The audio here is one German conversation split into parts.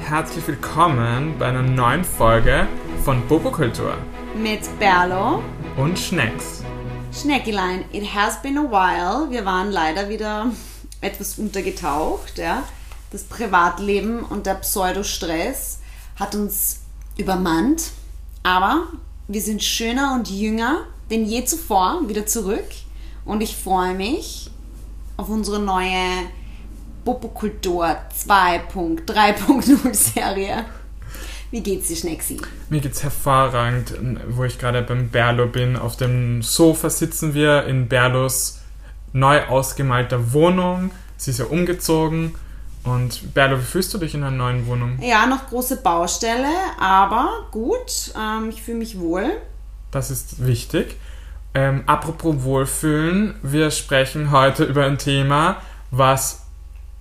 herzlich willkommen bei einer neuen Folge von Bobokultur mit Berlo und Schnecks. Schneckilein, it has been a while. Wir waren leider wieder etwas untergetaucht. Ja. Das Privatleben und der Pseudostress hat uns übermannt. Aber wir sind schöner und jünger denn je zuvor wieder zurück. Und ich freue mich auf unsere neue Popokultur 2.3.0 Serie. Wie geht's dir, Schnecksi? Mir geht's hervorragend, wo ich gerade beim Berlo bin. Auf dem Sofa sitzen wir in Berlos neu ausgemalter Wohnung. Sie ist ja umgezogen. Und Berlo, wie fühlst du dich in der neuen Wohnung? Ja, noch große Baustelle, aber gut. Ähm, ich fühle mich wohl. Das ist wichtig. Ähm, apropos Wohlfühlen, wir sprechen heute über ein Thema, was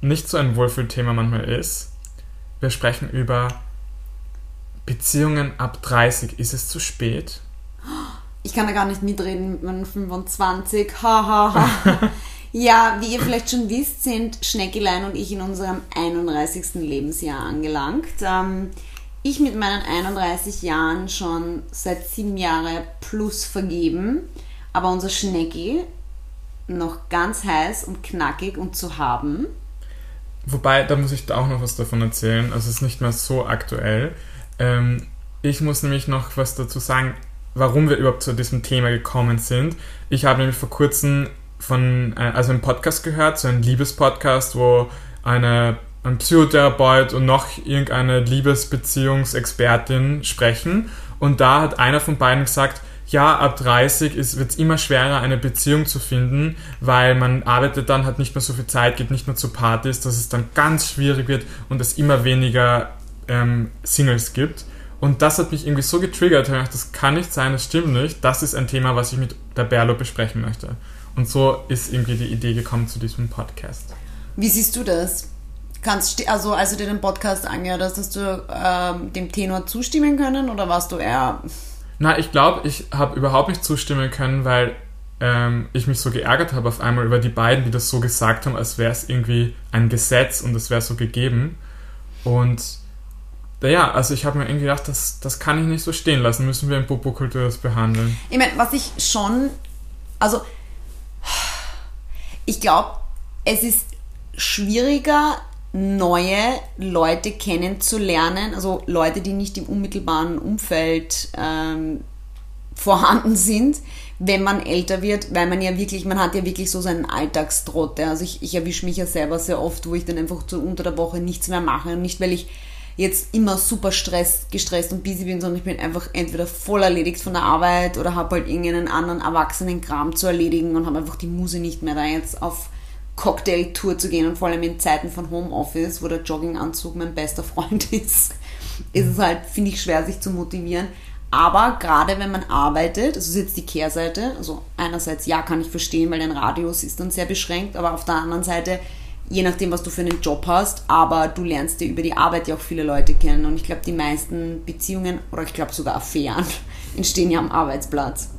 nicht so ein Wohlfühlthema manchmal ist. Wir sprechen über Beziehungen ab 30. Ist es zu spät? Ich kann da gar nicht mitreden mit meinen 25. Hahaha. Ha, ha. ja, wie ihr vielleicht schon wisst, sind Schneckilein und ich in unserem 31. Lebensjahr angelangt. Ähm, ich mit meinen 31 Jahren schon seit sieben Jahren plus vergeben, aber unser Schnecki noch ganz heiß und knackig und zu haben. Wobei, da muss ich auch noch was davon erzählen. Also es ist nicht mehr so aktuell. Ähm, ich muss nämlich noch was dazu sagen, warum wir überhaupt zu diesem Thema gekommen sind. Ich habe nämlich vor kurzem von, äh, also einen Podcast gehört, so einen Liebespodcast, wo eine, ein Psychotherapeut und noch irgendeine Liebesbeziehungsexpertin sprechen. Und da hat einer von beiden gesagt, ja, ab 30 wird es immer schwerer, eine Beziehung zu finden, weil man arbeitet dann, hat nicht mehr so viel Zeit, geht nicht mehr zu Partys, dass es dann ganz schwierig wird und es immer weniger ähm, Singles gibt. Und das hat mich irgendwie so getriggert, ich gedacht, das kann nicht sein, das stimmt nicht. Das ist ein Thema, was ich mit der Berlo besprechen möchte. Und so ist irgendwie die Idee gekommen zu diesem Podcast. Wie siehst du das? Kannst, also als du dir den Podcast angehört hast, hast du ähm, dem Tenor zustimmen können oder warst du eher na, ich glaube, ich habe überhaupt nicht zustimmen können, weil ähm, ich mich so geärgert habe auf einmal über die beiden, die das so gesagt haben, als wäre es irgendwie ein Gesetz und es wäre so gegeben. Und ja, also ich habe mir irgendwie gedacht, das, das kann ich nicht so stehen lassen, müssen wir in Popokultur das behandeln. Ich meine, was ich schon, also ich glaube, es ist schwieriger, neue Leute kennenzulernen, also Leute, die nicht im unmittelbaren Umfeld ähm, vorhanden sind, wenn man älter wird, weil man ja wirklich, man hat ja wirklich so seinen Alltagstrott. Also ich, ich erwische mich ja selber sehr oft, wo ich dann einfach so unter der Woche nichts mehr mache und nicht, weil ich jetzt immer super stress, gestresst und busy bin, sondern ich bin einfach entweder voll erledigt von der Arbeit oder habe halt irgendeinen anderen erwachsenen Kram zu erledigen und habe einfach die Muse nicht mehr da jetzt auf Cocktailtour zu gehen und vor allem in Zeiten von Homeoffice, wo der Jogginganzug mein bester Freund ist, ist es halt, finde ich, schwer, sich zu motivieren. Aber gerade wenn man arbeitet, also ist jetzt die Kehrseite, also einerseits ja, kann ich verstehen, weil dein Radius ist dann sehr beschränkt, aber auf der anderen Seite, je nachdem, was du für einen Job hast, aber du lernst dir über die Arbeit ja auch viele Leute kennen. Und ich glaube, die meisten Beziehungen oder ich glaube sogar Affären entstehen ja am Arbeitsplatz.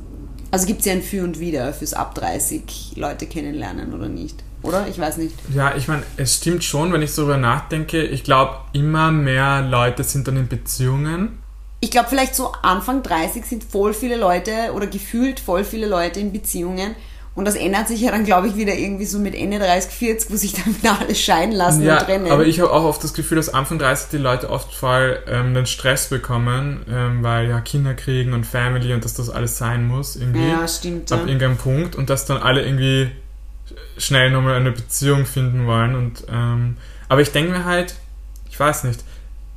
Also gibt es ja ein Für und Wider fürs Ab 30 Leute kennenlernen oder nicht oder? Ich weiß nicht. Ja, ich meine, es stimmt schon, wenn ich so darüber nachdenke. Ich glaube, immer mehr Leute sind dann in Beziehungen. Ich glaube, vielleicht so Anfang 30 sind voll viele Leute oder gefühlt voll viele Leute in Beziehungen. Und das ändert sich ja dann, glaube ich, wieder irgendwie so mit Ende 30, 40, wo sich dann wieder alles scheiden lassen ja, und trennen. Aber ich habe auch oft das Gefühl, dass Anfang 30 die Leute oft voll ähm, den Stress bekommen, ähm, weil ja Kinder kriegen und Family und dass das alles sein muss irgendwie. Ja, stimmt. Ab ja. irgendeinem Punkt und dass dann alle irgendwie schnell nochmal eine Beziehung finden wollen. Und, ähm, aber ich denke mir halt, ich weiß nicht,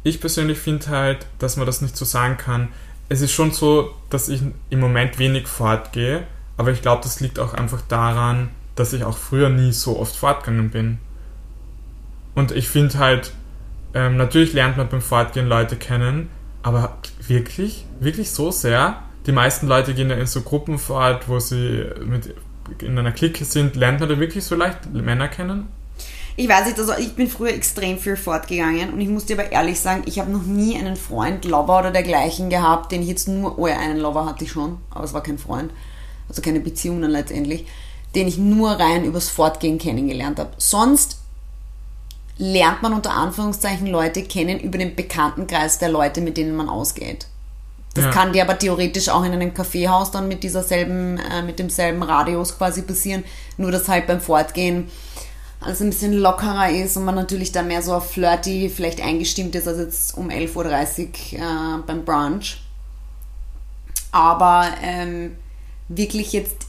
ich persönlich finde halt, dass man das nicht so sagen kann. Es ist schon so, dass ich im Moment wenig fortgehe, aber ich glaube, das liegt auch einfach daran, dass ich auch früher nie so oft fortgegangen bin. Und ich finde halt, ähm, natürlich lernt man beim Fortgehen Leute kennen, aber wirklich, wirklich so sehr. Die meisten Leute gehen ja in so Gruppen fort, wo sie mit in einer Clique sind, lernt man da wirklich so leicht Männer kennen? Ich weiß nicht, also ich bin früher extrem viel fortgegangen und ich muss dir aber ehrlich sagen, ich habe noch nie einen Freund, Lover oder dergleichen gehabt, den ich jetzt nur, oh ja, einen Lover hatte ich schon, aber es war kein Freund, also keine Beziehung dann letztendlich, den ich nur rein übers Fortgehen kennengelernt habe. Sonst lernt man unter Anführungszeichen Leute kennen über den Bekanntenkreis der Leute, mit denen man ausgeht. Das Ja. kann dir aber theoretisch auch in einem Kaffeehaus dann mit dieser selben, äh, mit demselben Radius quasi passieren, nur dass halt beim Fortgehen alles ein bisschen lockerer ist und man natürlich dann mehr so auf flirty vielleicht eingestimmt ist als jetzt um 11.30 Uhr äh, beim Brunch. Aber ähm, wirklich jetzt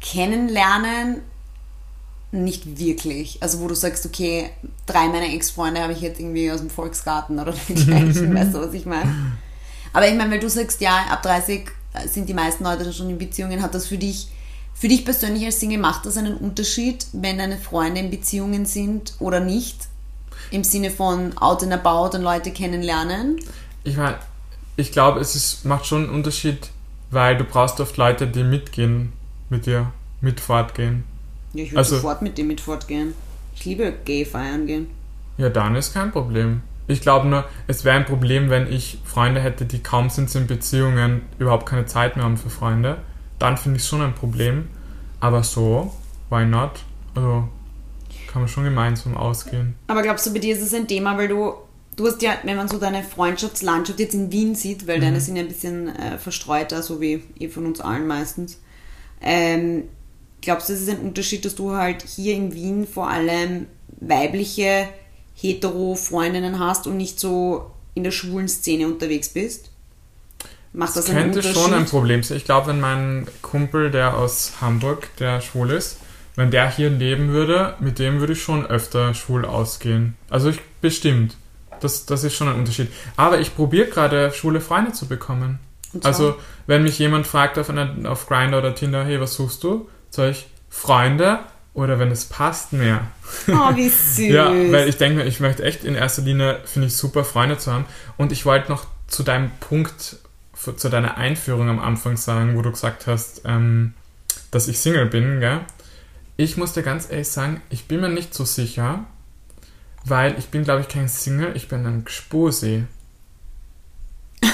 kennenlernen nicht wirklich. Also wo du sagst, okay, drei meiner Ex-Freunde habe ich jetzt irgendwie aus dem Volksgarten oder dergleichen, weißt du, was ich meine? Aber ich meine, weil du sagst, ja, ab 30 sind die meisten Leute schon in Beziehungen, hat das für dich, für dich persönlich als Single, macht das einen Unterschied, wenn deine Freunde in Beziehungen sind oder nicht? Im Sinne von out and about und Leute kennenlernen? Ich meine, ich glaube, es ist, macht schon einen Unterschied, weil du brauchst oft Leute, die mitgehen mit dir, mit fortgehen. Ja, ich würde Also- sofort mit dem mit fortgehen. Ich liebe gay feiern gehen. Ja, dann ist kein Problem. Ich glaube nur, es wäre ein Problem, wenn ich Freunde hätte, die kaum sind in Beziehungen, überhaupt keine Zeit mehr haben für Freunde. Dann finde ich es schon ein Problem. Aber so, why not? Also, kann man schon gemeinsam ausgehen. Aber glaubst du, bei dir ist es ein Thema, weil du, du hast ja, wenn man so deine Freundschaftslandschaft jetzt in Wien sieht, weil deine sind ja ein bisschen äh, verstreuter, so wie eh von uns allen meistens. Ähm, glaubst du, es ist ein Unterschied, dass du halt hier in Wien vor allem weibliche Hetero-Freundinnen hast und nicht so in der schwulen Szene unterwegs bist? Macht das, einen Könnte schon ein Problem sein. Ich glaube, wenn mein Kumpel, der aus Hamburg, der schwul ist, wenn der hier leben würde, mit dem würde ich schon öfter schwul ausgehen. Also ich bestimmt. Das, das ist schon ein Unterschied. Aber ich probiere gerade, schwule Freunde zu bekommen. Also, wenn mich jemand fragt auf, einer, auf Grindr oder Tinder, hey, was suchst du? Ich, Freunde oder wenn es passt, mehr. Oh, wie süß. Ja, weil ich denke mir, ich möchte echt in erster Linie, finde ich super, Freunde zu haben. Und ich wollte noch zu deinem Punkt, für- zu deiner Einführung am Anfang sagen, wo du gesagt hast, ähm, dass ich Single bin, gell? Ich muss dir ganz ehrlich sagen, ich bin mir nicht so sicher, weil ich bin, glaube ich, kein Single, ich bin ein Gspusi.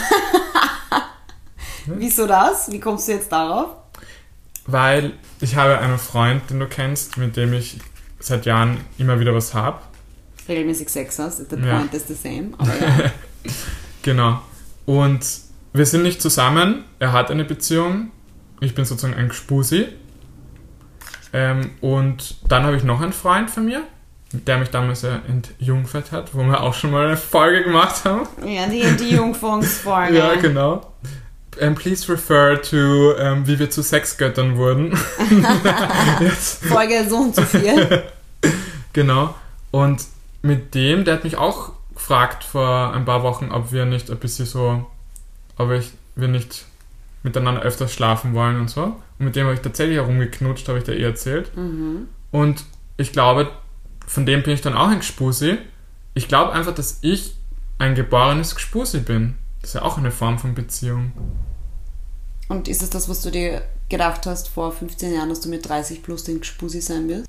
Wieso das? Wie kommst du jetzt darauf? Weil ich habe einen Freund, den du kennst, mit dem ich seit Jahren immer wieder was habe. Regelmäßig Sex hast, the Ja. point is the same. Aber ja. Genau. Und wir sind nicht zusammen. Er hat eine Beziehung. Ich bin sozusagen ein Gspusi. Ähm, und dann habe ich noch einen Freund von mir, der mich damals ja entjungfert hat, wo wir auch schon mal eine Folge gemacht haben. ja, die, Jungfunksfolge. Ja, genau. Ähm, please refer to, ähm, wie wir zu Sexgöttern wurden. Folge so und so viel. Genau. Und mit dem, der hat mich auch gefragt vor ein paar Wochen, ob wir nicht ein bisschen so, ob ich, wir nicht miteinander öfters schlafen wollen und so. Und mit dem habe ich tatsächlich herumgeknutscht, habe ich dir eh erzählt. Mhm. Und ich glaube, von dem bin ich dann auch ein Gspusi. Ich glaube einfach, dass ich ein geborenes Gspusi bin. Das ist ja auch eine Form von Beziehung. Und ist es das, was du dir gedacht hast vor 15 Jahren, dass du mit 30 plus den Gspusi sein wirst?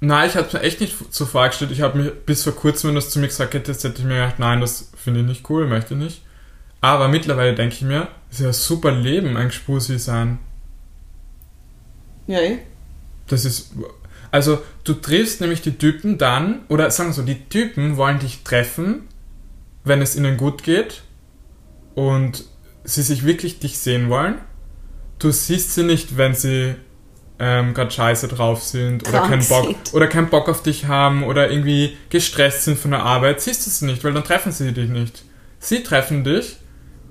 Nein, ich habe es mir echt nicht so vorgestellt. Ich habe mir bis vor kurzem, wenn das zu mir gesagt hätte, hätte ich mir gedacht, nein, das finde ich nicht cool, möchte ich nicht. Aber mittlerweile denke ich mir, es ist ja super Leben, ein Gspusi sein. Ja, eh. Das ist. Also, du triffst nämlich die Typen dann, oder sagen wir so, die Typen wollen dich treffen, wenn es ihnen gut geht und sie sich wirklich dich sehen wollen. Du siehst sie nicht, wenn sie ähm, gerade scheiße drauf sind oder keinen, Bock, sind. oder keinen Bock auf dich haben oder irgendwie gestresst sind von der Arbeit. Siehst du sie nicht, weil dann treffen sie dich nicht. Sie treffen dich,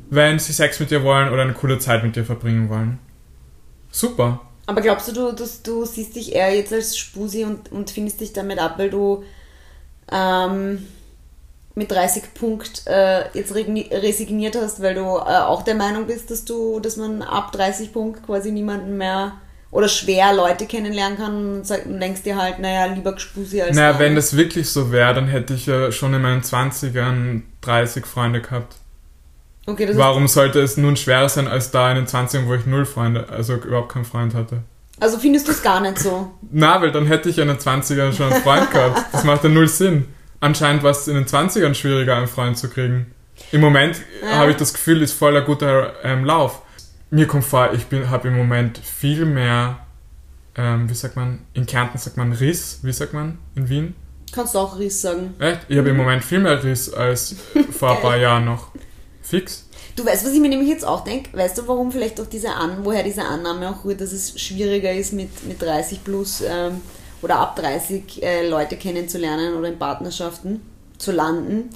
wenn sie Sex mit dir wollen oder eine coole Zeit mit dir verbringen wollen. Super. Aber glaubst du, du, du, du siehst dich eher jetzt als Spusi und, und findest dich damit ab, weil du ähm, mit 30 Punkt äh, jetzt resigniert hast, weil du äh, auch der Meinung bist, dass du, dass man ab 30 Punkt quasi niemanden mehr oder schwer Leute kennenlernen kann und, sag, und denkst dir halt, naja, lieber Spusi als Naja, wenn das wirklich so wäre, dann hätte ich ja schon in meinen 20ern 30 Freunde gehabt. Okay, das Warum sollte es nun schwerer sein als da in den 20ern, wo ich null Freunde, also überhaupt keinen Freund hatte? ist, also findest du es gar nicht so. Na, weil dann hätte ich in den 20ern schon einen Freund gehabt. Das macht ja null Sinn. Anscheinend war es in den 20ern schwieriger, einen Freund zu kriegen. Im Moment Ja. habe ich das Gefühl, ist voller guter ähm, Lauf. Mir kommt vor, ich bin habe im Moment viel mehr ähm, wie sagt man, in Kärnten sagt man Riss, wie sagt man in Wien? Kannst du auch Riss sagen. Echt? Ich habe im Moment viel mehr Riss als vor ein paar Jahren noch. Fix. Du weißt, was ich mir nämlich jetzt auch denke? Weißt du, warum vielleicht auch diese An woher diese Annahme auch rührt, dass es schwieriger ist, mit, mit 30 plus ähm, oder ab 30 äh, Leute kennenzulernen oder in Partnerschaften zu landen?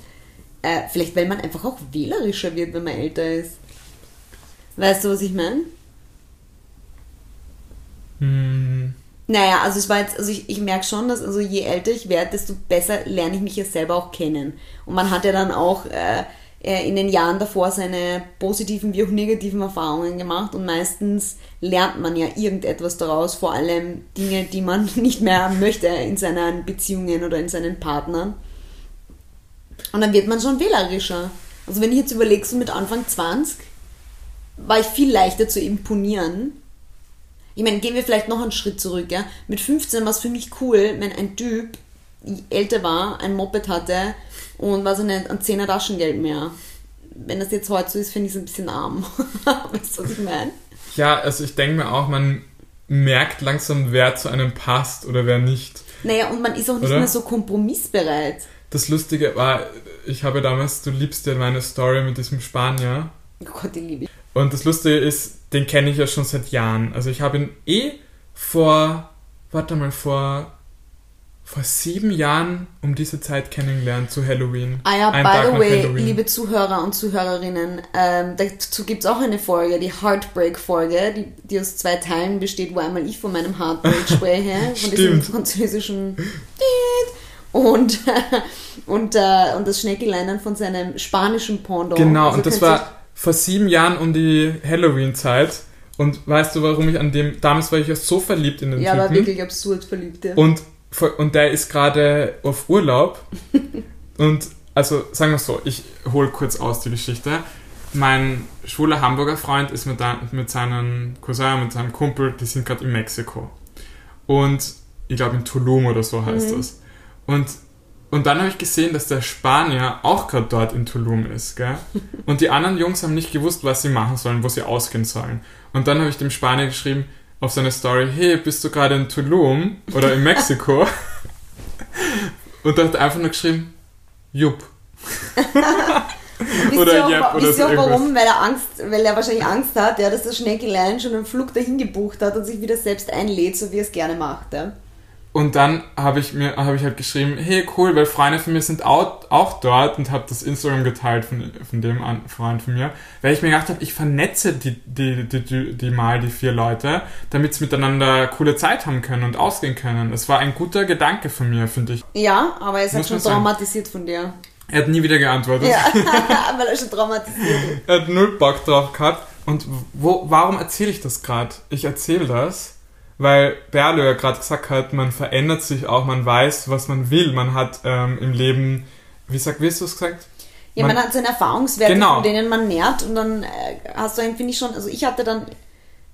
Äh, vielleicht, weil man einfach auch wählerischer wird, wenn man älter ist. Weißt du, was ich meine? Hm, Naja, also es war jetzt, also ich, ich merke schon, dass also je älter ich werde, desto besser lerne ich mich ja selber auch kennen. Und man hat ja dann auch äh, in den Jahren davor seine positiven wie auch negativen Erfahrungen gemacht und meistens lernt man ja irgendetwas daraus, vor allem Dinge, die man nicht mehr möchte in seinen Beziehungen oder in seinen Partnern. Und dann wird man schon wählerischer. Also wenn ich jetzt überlege, so mit Anfang 20 war ich viel leichter zu imponieren. Ich meine, gehen wir vielleicht noch einen Schritt zurück, ja. Mit 15 war es für mich cool, wenn ein Typ älter war, ein Moped hatte und was nicht, ein 10er Taschengeld mehr. Wenn das jetzt heute so ist, finde ich es ein bisschen arm. weißt du, was ich meine? Ja, also ich denke mir auch, man merkt langsam, wer zu einem passt oder wer nicht. Naja, und man ist auch nicht Oder? mehr so kompromissbereit. Das Lustige war, ich habe damals, du liebst ja meine Story mit diesem Spanier. Oh Gott, die liebe ich. Und das Lustige ist, den kenne ich ja schon seit Jahren. Also ich habe ihn eh vor, warte mal, vor, vor sieben Jahren um diese Zeit kennengelernt zu Halloween. Ah ja, Ein by Tag the way, Halloween. liebe Zuhörer und Zuhörerinnen, ähm, dazu gibt es auch eine Folge, die Heartbreak-Folge, die, die aus zwei Teilen besteht, wo einmal ich von meinem Heartbreak spreche, von diesem französischen und, und, äh, und das Schneckelein dann von seinem spanischen Pendant. Genau, Also und das war vor sieben Jahren um die Halloween-Zeit. Und weißt du, warum ich an dem, damals war ich ja so verliebt in den Ja, Typen. wirklich absurd verliebt. Ja. Und, und der ist gerade auf Urlaub. und also sagen wir so, ich hole kurz aus die Geschichte. Mein schwuler Hamburger Freund ist mit, da- mit seinem Cousin, mit seinem Kumpel, die sind gerade in Mexiko. Und ich glaube in Tulum oder so heißt das. Und, und dann habe ich gesehen, dass der Spanier auch gerade dort in Tulum ist. Gell? Und die anderen Jungs haben nicht gewusst, was sie machen sollen, wo sie ausgehen sollen. Und dann habe ich dem Spanier geschrieben auf seine Story, hey, bist du gerade in Tulum oder in Mexiko? Und dann hat er einfach nur geschrieben, jupp. Oder wa- oder wisst ihr auch warum? Weil er Angst, weil er wahrscheinlich Angst hat, ja, dass das Schneckelein schon einen Flug dahin gebucht hat und sich wieder selbst einlädt, so wie er es gerne macht. Ja. Und dann habe ich mir habe ich halt geschrieben, hey cool, weil Freunde von mir sind auch, auch dort und habe das Instagram geteilt von, von dem Freund von mir, weil ich mir gedacht habe, ich vernetze die, die, die, die, die mal die vier Leute, damit sie miteinander coole Zeit haben können und ausgehen können. Es war ein guter Gedanke von mir, finde ich. Ja, aber er ist halt schon traumatisiert von dir. Er hat nie wieder geantwortet. Ja, weil er schon traumatisiert ist. Er hat null Bock drauf gehabt. Und wo, warum erzähle ich das gerade? Ich erzähle das, weil Berlo ja gerade gesagt hat, man verändert sich auch, man weiß, was man will. Man hat ähm, im Leben, wie, sag, wie hast du es gesagt? Ja, man, hat seine Erfahrungswerte, Genau. von denen man nährt und dann äh, hast du einen, finde ich schon, also ich hatte dann,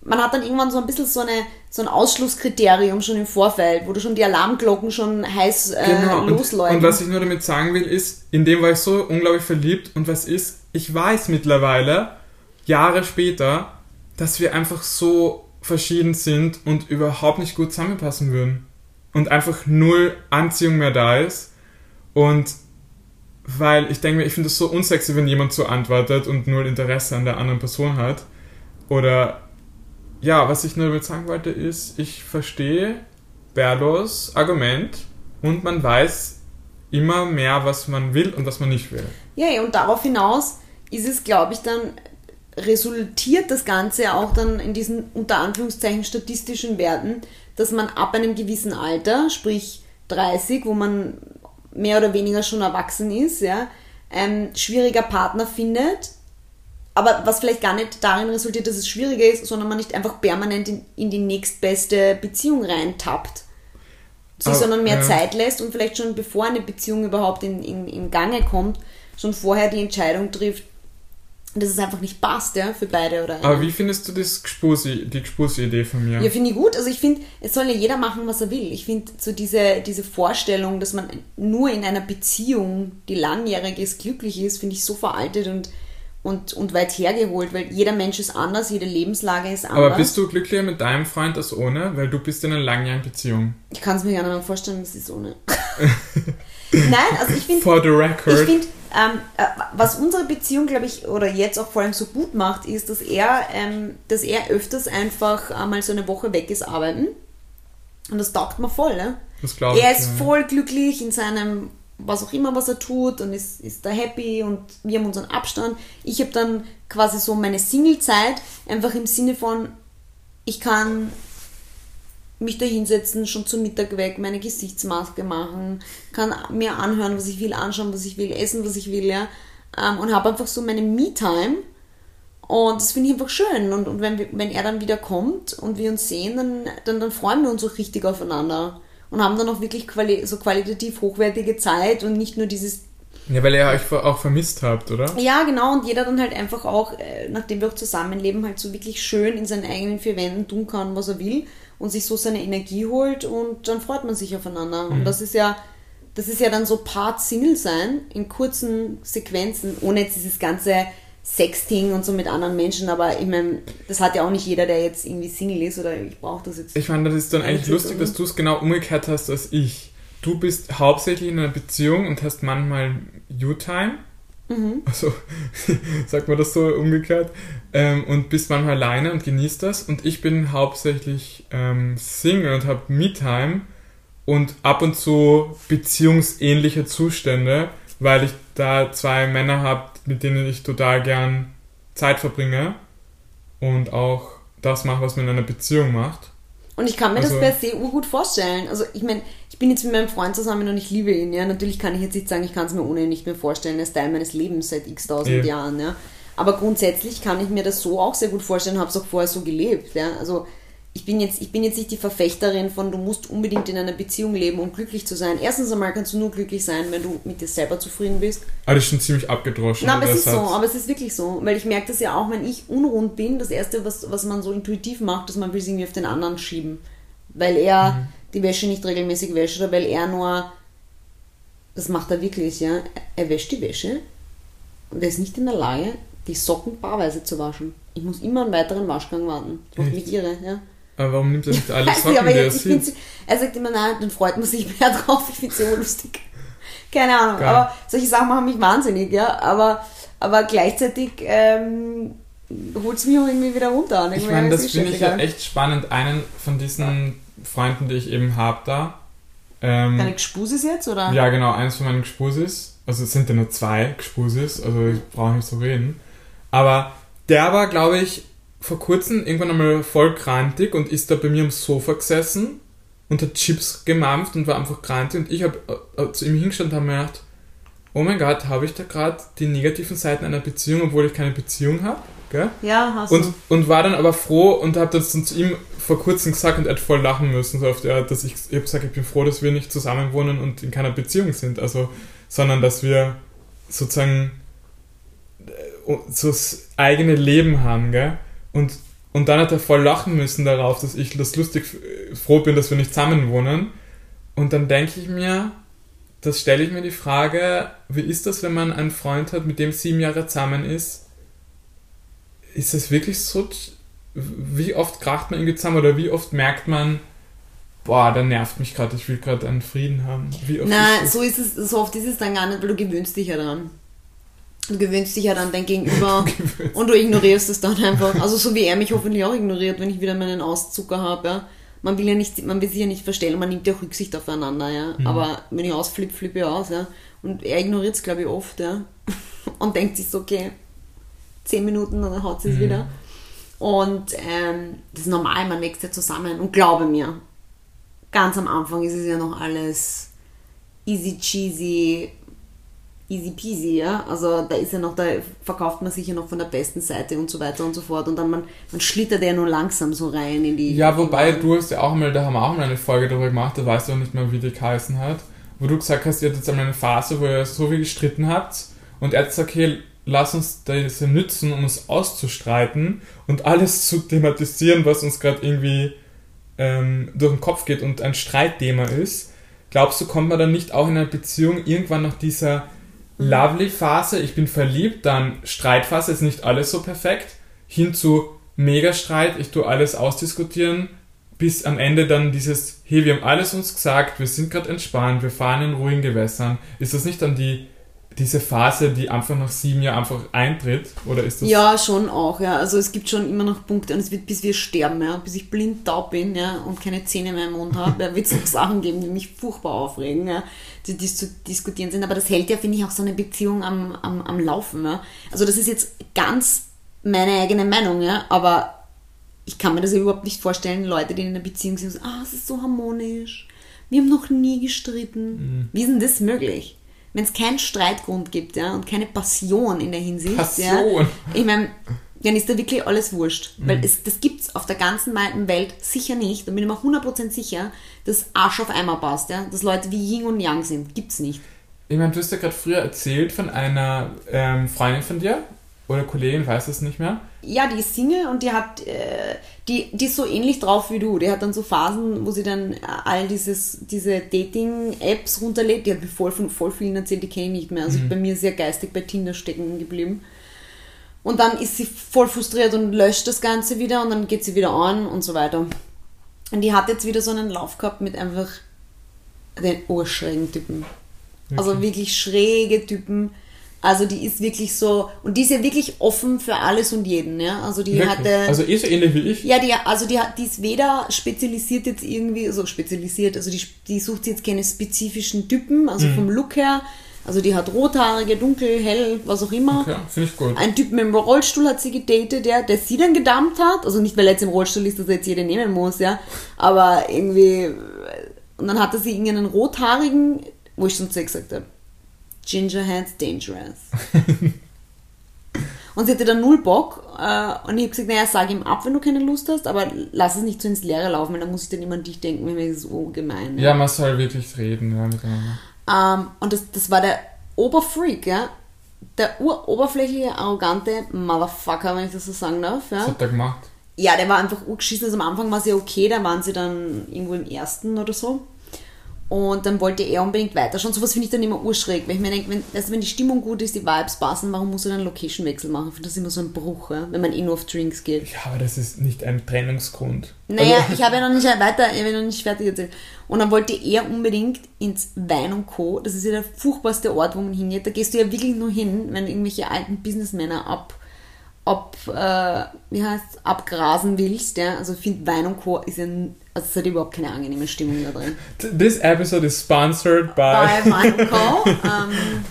man hat dann irgendwann so ein bisschen so, eine, so ein Ausschlusskriterium schon im Vorfeld, wo du schon die Alarmglocken schon heiß äh, Genau, und, losläuten. und was ich nur damit sagen will, ist, in dem war ich so unglaublich verliebt und was ist, ich weiß mittlerweile, Jahre später, dass wir einfach so verschieden sind und überhaupt nicht gut zusammenpassen würden. Und einfach null Anziehung mehr da ist. Und weil ich denke mir, ich finde es so unsexy, wenn jemand so antwortet und null Interesse an der anderen Person hat. Oder ja, was ich nur damit sagen wollte, ist, ich verstehe Berlos Argument und man weiß immer mehr, was man will und was man nicht will. Ja, und darauf hinaus ist es, glaube ich, dann resultiert das Ganze auch dann in diesen unter Anführungszeichen statistischen Werten, dass man ab einem gewissen Alter, sprich 30, wo man mehr oder weniger schon erwachsen ist, ja, ein schwieriger Partner findet, aber was vielleicht gar nicht darin resultiert, dass es schwieriger ist, sondern man nicht einfach permanent in, in die nächstbeste Beziehung reintappt. Sich Aber, sondern mehr ja. Zeit lässt und vielleicht schon bevor eine Beziehung überhaupt in, in, in Gange kommt, schon vorher die Entscheidung trifft, dass es einfach nicht passt, ja, für beide oder Aber wie findest du das Gspusi, die Gspusi-Idee von mir? Ja, finde ich gut. Also ich finde, es soll ja jeder machen, was er will. Ich finde so diese, diese Vorstellung, dass man nur in einer Beziehung, die langjährig ist, glücklich ist, finde ich so veraltet und, und, und weit hergeholt, weil jeder Mensch ist anders, jede Lebenslage ist anders. Aber bist du glücklicher mit deinem Freund als ohne? Weil du bist in einer langjährigen Beziehung. Ich kann es mir gerne mal vorstellen, das ist ohne. Nein, also ich finde. For the record. Ich finde, ähm, äh, was unsere Beziehung, glaube ich, oder jetzt auch vor allem so gut macht, ist, dass er, ähm, dass er öfters einfach einmal so eine Woche weg ist arbeiten. Und das taugt mir voll, ne? Das glaube ich. Er ist ja. voll glücklich in seinem, was auch immer, was er tut und ist, ist da happy und wir haben unseren Abstand. Ich habe dann quasi so meine Single-Zeit, einfach im Sinne von, ich kann mich da hinsetzen, schon zum Mittag weg, meine Gesichtsmaske machen, kann mir anhören, was ich will, anschauen, was ich will, essen, was ich will, ja. Ähm, und habe einfach so meine Me-Time. Und das finde ich einfach schön. Und, und wenn, wir, wenn er dann wieder kommt und wir uns sehen, dann, dann, dann freuen wir uns auch richtig aufeinander. Und haben dann auch wirklich quali so qualitativ hochwertige Zeit und nicht nur dieses Ja, weil ihr euch auch vermisst habt, oder? ja, genau, und jeder dann halt einfach auch, äh, nachdem wir auch zusammenleben, halt so wirklich schön in seinen eigenen vier Wänden tun kann, was er will und sich so seine Energie holt und dann freut man sich aufeinander. Und das ist ja, das ist ja dann so Part Single sein in kurzen Sequenzen, ohne jetzt dieses ganze Sexting und so mit anderen Menschen, aber ich meine, das hat ja auch nicht jeder, der jetzt irgendwie Single ist oder ich brauche das jetzt. Ich fand, das ist dann eigentlich lustig, dass du es genau umgekehrt hast als ich. Du bist hauptsächlich in einer Beziehung und hast manchmal You-Time. Mhm. Also, sagt man das so umgekehrt? Ähm, und bist manchmal alleine und genießt das. Und ich bin hauptsächlich ähm, Single und habe Me-Time und ab und zu beziehungsähnliche Zustände, weil ich da zwei Männer habe, mit denen ich total gern Zeit verbringe und auch das mache, was man in einer Beziehung macht. Und ich kann mir Also- das per se urgut vorstellen. Also ich meine, ich bin jetzt mit meinem Freund zusammen und ich liebe ihn, ja. Natürlich kann ich jetzt nicht sagen, ich kann es mir ohne ihn nicht mehr vorstellen. Er ist Teil meines Lebens seit x tausend Ja. Jahren, ja. Aber grundsätzlich kann ich mir das so auch sehr gut vorstellen, habe es auch vorher so gelebt, ja. Also ich bin, jetzt, ich bin jetzt nicht die Verfechterin von, du musst unbedingt in einer Beziehung leben, um glücklich zu sein. Erstens einmal kannst du nur glücklich sein, wenn du mit dir selber zufrieden bist. Aber das ist schon ziemlich abgedroschen. Na, aber es ist so, Satz. aber es ist wirklich so. Weil ich merke das ja auch, wenn ich unrund bin, das Erste, was, was man so intuitiv macht, ist, man will es irgendwie auf den anderen schieben. Weil er Mhm. die Wäsche nicht regelmäßig wäscht oder weil er nur, das macht er wirklich, ja, er wäscht die Wäsche und er ist nicht in der Lage, die Socken paarweise zu waschen. Ich muss immer einen weiteren Waschgang warten. Das macht mich irre, ja. Aber warum nimmt er nicht alle Weiß nicht, Socken, aber die er sieht? er sagt immer, nein, dann freut man sich mehr drauf. Ich finde es so lustig. Keine Ahnung, Geil. aber solche Sachen machen mich wahnsinnig, ja. Aber, aber gleichzeitig ähm, holt es mich auch irgendwie wieder runter. Ich meine, das finde ich ja echt spannend. Einen von diesen Freunden, die ich eben habe da. Ähm, Deine Gspusis jetzt, oder? ja, genau, eins von meinen Gspusis. Also es sind ja nur zwei Gspusis, also ich brauche nicht so reden. Aber der war, glaube ich, vor kurzem irgendwann einmal voll krantig und ist da bei mir am Sofa gesessen und hat Chips gemampft und war einfach krantig. Und ich habe äh, zu ihm hingestanden und habe mir gedacht, oh mein Gott, habe ich da gerade die negativen Seiten einer Beziehung, obwohl ich keine Beziehung habe? Ja, hast Und, du. und war dann aber froh und habe das dann zu ihm vor kurzem gesagt und er hat voll lachen müssen, so der Art, dass ich, ich habe gesagt, ich bin froh, dass wir nicht zusammen wohnen und in keiner Beziehung sind, also, sondern dass wir sozusagen äh, so das eigene Leben haben, gell? Und, und dann hat er voll lachen müssen darauf, dass ich das lustig äh, froh bin, dass wir nicht zusammen wohnen. Und dann denke ich mir, das stelle ich mir die Frage, wie ist das, wenn man einen Freund hat, mit dem sieben Jahre zusammen ist? Ist es wirklich so, wie oft kracht man irgendwie zusammen oder wie oft merkt man, boah, der nervt mich gerade, ich will gerade einen Frieden haben? Wie oft Nein, ist so ist es, so oft ist es dann gar nicht, weil du gewöhnst dich ja dran. Du gewöhnst dich ja dann dein Gegenüber und du ignorierst es dann einfach. Also so wie er mich hoffentlich auch ignoriert, wenn ich wieder meinen Auszucker habe, ja. Man will ja nicht, man will sich ja nicht verstellen, man nimmt ja auch Rücksicht aufeinander, ja. Aber wenn ich ausflippe, flippe ich aus, ja. Und er ignoriert es, glaube ich, oft, ja. Und denkt sich so, okay, zehn Minuten, dann haut sie es wieder. Und ähm, das ist normal, man wächst ja zusammen. Und glaube mir, ganz am Anfang ist es ja noch alles easy cheesy, easy peasy, ja. Also da ist ja noch, da verkauft man sich ja noch von der besten Seite und so weiter und so fort. Und dann man, man schlittert ja nur langsam so rein in die. Ja, wobei du hast ja auch mal, da haben wir auch mal eine Folge darüber gemacht, da weißt du auch nicht mehr, wie die geheißen hat, wo du gesagt hast, ihr hattet jetzt einmal eine Phase, wo ihr so viel gestritten habt und er hat gesagt, okay, lass uns das nützen, um uns auszustreiten und alles zu thematisieren, was uns gerade irgendwie ähm, durch den Kopf geht und ein Streitthema ist. Glaubst du, kommt man dann nicht auch in einer Beziehung irgendwann nach dieser lovely Phase, ich bin verliebt, dann Streitphase, ist nicht alles so perfekt, hin zu Mega-Streit, ich tue alles ausdiskutieren, bis am Ende dann dieses, hey, wir haben alles uns gesagt, wir sind gerade entspannt, wir fahren in ruhigen Gewässern. Ist das nicht dann die diese Phase, die einfach nach sieben Jahren einfach eintritt? Oder ist das. Ja, schon auch, ja. Also es gibt schon immer noch Punkte und es wird, bis wir sterben, ja, bis ich blind taub bin, ja, und keine Zähne mehr im Mund habe, da wird es noch Sachen geben, die mich furchtbar aufregen, ja, die, die zu diskutieren sind. Aber das hält ja, finde ich, auch so eine Beziehung am, am, am Laufen, ja. Also das ist jetzt ganz meine eigene Meinung, ja, aber ich kann mir das ja überhaupt nicht vorstellen, Leute, die in einer Beziehung sind, ah, es ist so harmonisch, wir haben noch nie gestritten. Mhm. Wie ist denn das möglich? Wenn es keinen Streitgrund gibt ja, und keine Passion in der Hinsicht, Passion. ja, ich meine, dann ist da wirklich alles wurscht. Mhm. Weil es, das gibt es auf der ganzen weiten Welt sicher nicht. Da bin ich mir 100% sicher, dass Arsch auf Eimer passt. Ja? Dass Leute wie Yin und Yang sind. Gibt es nicht. Ich meine, du hast ja gerade früher erzählt von einer ähm, Freundin von dir, oder Kollegin, weiß es nicht mehr. Ja, die ist Single und die hat, äh, die, die ist so ähnlich drauf wie du. Die hat dann so Phasen, wo sie dann all dieses, diese Dating-Apps runterlädt. Die hat mir voll von voll vielen erzählt, die kenne ich nicht mehr. Also mhm. bei mir sehr geistig bei Tinder stecken geblieben. Und dann ist sie voll frustriert und löscht das Ganze wieder und dann geht sie wieder an und so weiter. Und die hat jetzt wieder so einen Lauf gehabt mit einfach den urschrägen Typen. Okay. Also wirklich schräge Typen also die ist wirklich so, und die ist ja wirklich offen für alles und jeden, ja. Also die wirklich? hatte. Also eh so ähnlich wie ich. Ja, die, also die, die ist weder spezialisiert jetzt irgendwie, so spezialisiert, also die, die sucht jetzt keine spezifischen Typen, also mhm. vom Look her. Also die hat rothaarige, dunkel, hell, was auch immer. Okay, finde ich gut. Ein Typ mit dem Rollstuhl hat sie gedatet, ja, der sie dann gedammt hat. Also nicht, weil er jetzt im Rollstuhl ist, dass er jetzt jeder nehmen muss, ja. Aber irgendwie. Und dann hatte sie irgendeinen rothaarigen, wo ich schon zu gesagt habe Gingerhead's dangerous. und sie hatte dann null Bock äh, und ich habe gesagt, naja, sag ihm ab, wenn du keine Lust hast, aber lass es nicht so ins Leere laufen, weil dann muss ich dann immer an dich denken, wenn mir so gemein. Ja, man soll wirklich reden ja, miteinander. Ähm, und das, das war der Oberfreak, ja. Der uroberflächliche, arrogante Motherfucker, wenn ich das so sagen darf. Ja. Was hat der gemacht? Ja, der war einfach urgeschissen. Also am Anfang war sie okay, da waren sie dann irgendwo im ersten oder so. Und dann wollte er unbedingt weiterschauen. Sowas finde ich dann immer urschräg, weil ich mir denke, wenn, also wenn die Stimmung gut ist, die Vibes passen, warum muss er dann einen Location-Wechsel machen? Ich finde das immer so ein Bruch, ja? wenn man eh nur auf Drinks geht. Ja, aber das ist nicht ein Trennungsgrund. Naja, also, ich habe ja noch nicht weiter, ich habe ja noch nicht fertig erzählt. Und dann wollte er unbedingt ins Wein und Co. Das ist ja der furchtbarste Ort, wo man hingeht. Da gehst du ja wirklich nur hin, wenn irgendwelche alten Businessmänner ab ob, äh, wie heißt abgrasen willst, ja. Also ich finde Wein und Co. ist ja, also es hat überhaupt keine angenehme Stimmung da drin. This episode is sponsored by... By Co. ähm,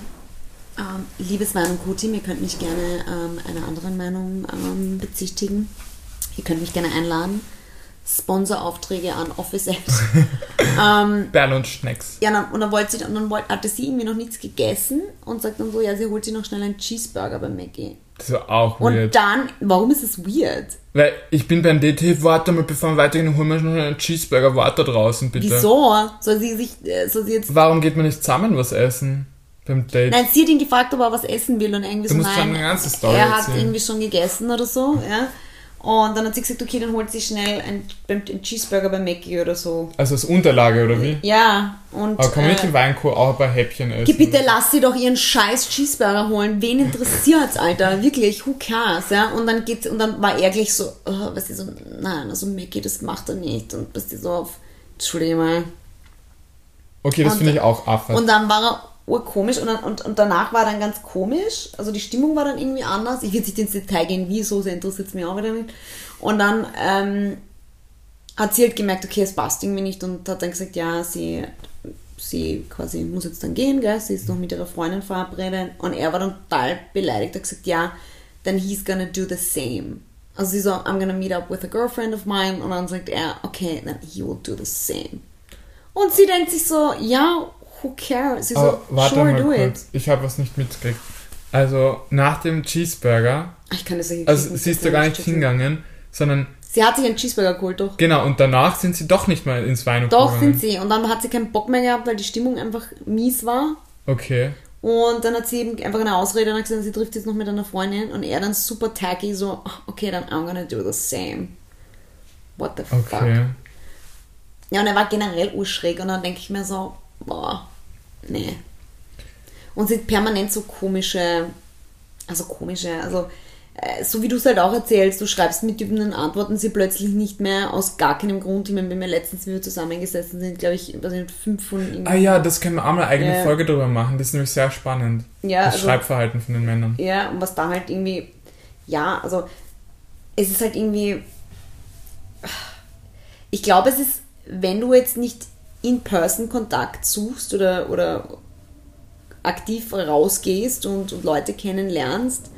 ähm, liebes Wein und Co-Team, ihr könnt mich gerne ähm, einer anderen Meinung ähm, bezichtigen. Ihr könnt mich gerne einladen. Sponsoraufträge an Office Apps. ähm, Berl und Schnecks. Ja, und dann, wollte sie, und dann wollte, hatte sie irgendwie noch nichts gegessen und sagt dann so, ja, sie holt sich noch schnell einen Cheeseburger bei Mackie. Das war auch weird. Und dann, warum ist es weird? Weil ich bin beim DT, warte mal, bevor wir weitergehen, holen wir noch einen Cheeseburger, warte draußen, bitte. Wieso? Soll sie sich, äh, soll sie jetzt... Warum geht man nicht zusammen was essen? Beim Date? Nein, sie hat ihn gefragt, ob er was essen will und irgendwie du so, musst nein, eine ganze Story er hat erzählen. irgendwie schon gegessen oder so, ja. Und dann hat sie gesagt, okay, dann holt sie schnell einen, einen Cheeseburger bei Mackie oder so. Also als Unterlage, oder wie? Ja. Und, Aber kann man nicht äh, im Weinkur auch ein paar Häppchen essen? Geh bitte lass sie doch ihren scheiß Cheeseburger holen. Wen interessiert's, Alter? Wirklich, who cares, ja? Und dann geht, und dann war er gleich so, oh, was ist so, nein, also Mackie, das macht er nicht. Und bist du so auf, Entschuldige mal. Okay, das finde ich auch affig. Und dann war er urkomisch und, und, und danach war dann ganz komisch. Also die Stimmung war dann irgendwie anders. Ich will nicht ins Detail gehen, wieso, sehr interessiert es mich auch wieder nicht. Und dann ähm, hat sie halt gemerkt, okay, es passt irgendwie nicht und hat dann gesagt, ja, sie, sie quasi muss jetzt dann gehen, gell? sie ist noch mit ihrer Freundin verabredet. Und er war dann total beleidigt, hat gesagt, ja, then he's gonna do the same. Also sie so, I'm gonna meet up with a girlfriend of mine und dann sagt er, okay, then he will do the same. Und sie denkt sich so, ja, who cares? Sie so, warte sure, mal do kurz. it. Ich habe was nicht mitgekriegt. Also nach dem Cheeseburger, ich kann das nicht also sie ist da gar nicht hingegangen, sondern Sie hat sich einen Cheeseburger geholt, doch. Genau, und danach sind sie doch nicht mal ins Wein Doch, sind sie. Und dann hat sie keinen Bock mehr gehabt, weil die Stimmung einfach mies war. Okay. Und dann hat sie eben einfach eine Ausrede und hat gesagt, sie trifft jetzt noch mit einer Freundin. Und er dann super tacky, so, okay, dann I'm gonna do the same. What the fuck? Okay. Ja, und er war generell urschräg. Und dann denke ich mir so, boah, nee. und sind permanent so komische, also komische, also äh, so wie du es halt auch erzählst, du schreibst mit Typen, dann antworten sie plötzlich nicht mehr aus gar keinem Grund. Ich meine, wenn wir letztens, wie wir zusammengesessen sind, glaube ich, weiß nicht, fünf von ihnen. Ah ja, das können wir auch mal eine eigene Ja. Folge drüber machen. Das ist nämlich sehr spannend. Ja, das also- Schreibverhalten von den Männern. Ja, und was da halt irgendwie, ja, also es ist halt irgendwie, ich glaube, es ist, wenn du jetzt nicht in-person Kontakt suchst oder, oder aktiv rausgehst und, und Leute kennenlernst,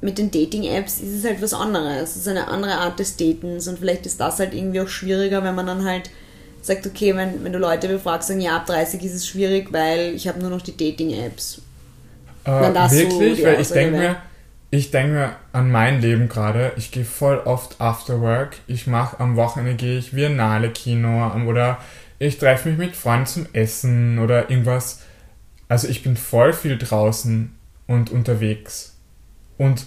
mit den Dating-Apps ist es halt was anderes. Es ist eine andere Art des Datens und vielleicht ist das halt irgendwie auch schwieriger, wenn man dann halt sagt, okay, wenn, wenn du Leute befragst, sagen, ja, ab 30 ist es schwierig, weil ich habe nur noch die Dating-Apps. Äh, so wirklich? die Weil ich denke mir, ich denke mir an mein Leben gerade. Ich gehe voll oft after work. Ich mache am Wochenende gehe ich Biennale Kino oder ich treffe mich mit Freunden zum Essen oder irgendwas. Also ich bin voll viel draußen und unterwegs. Und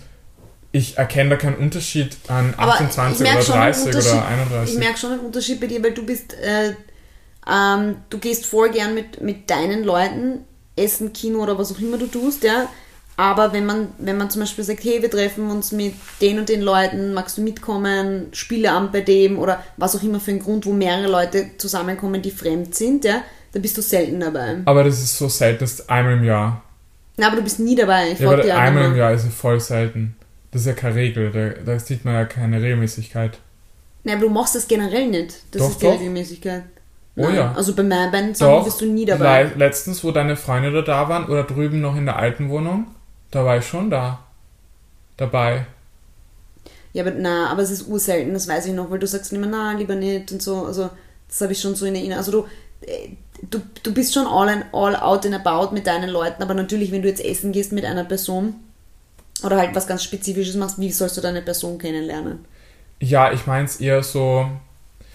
ich erkenne da keinen Unterschied an Aber 28 ich merk oder schon einen 30 Unterschied. oder 31. Ich merke schon einen Unterschied bei dir, weil du bist, äh, ähm, du gehst voll gern mit, mit deinen Leuten essen, Kino oder was auch immer du tust, ja. Aber wenn man, wenn man zum Beispiel sagt, hey, wir treffen uns mit den und den Leuten, magst du mitkommen, Spieleabend bei dem oder was auch immer für ein Grund, wo mehrere Leute zusammenkommen, die fremd sind, ja, dann bist du selten dabei. aber das ist so selten, das ist einmal im Jahr. Na, aber du bist nie dabei. Ich Ja, aber auch einmal im. Jahr ist es voll selten. Das ist ja keine Regel, da, da sieht man ja keine Regelmäßigkeit. Nein, aber du machst das generell nicht. Das Doch, ist die doch. Regelmäßigkeit. Oh Nein. ja. Also bei meinen beiden Sachen bist du nie dabei. le- letztens, wo deine Freunde da, da waren oder drüben noch in der alten Wohnung, da war ich schon da. Dabei. Ja, aber na, aber es ist urselten, das weiß ich noch, weil du sagst immer, na, lieber nicht und so. Also, das habe ich schon so in Erinnerung. Also, du, äh, du, du bist schon all, in, all out and about mit deinen Leuten, aber natürlich, wenn du jetzt essen gehst mit einer Person oder halt was ganz Spezifisches machst, wie sollst du deine Person kennenlernen? Ja, ich meine es eher so.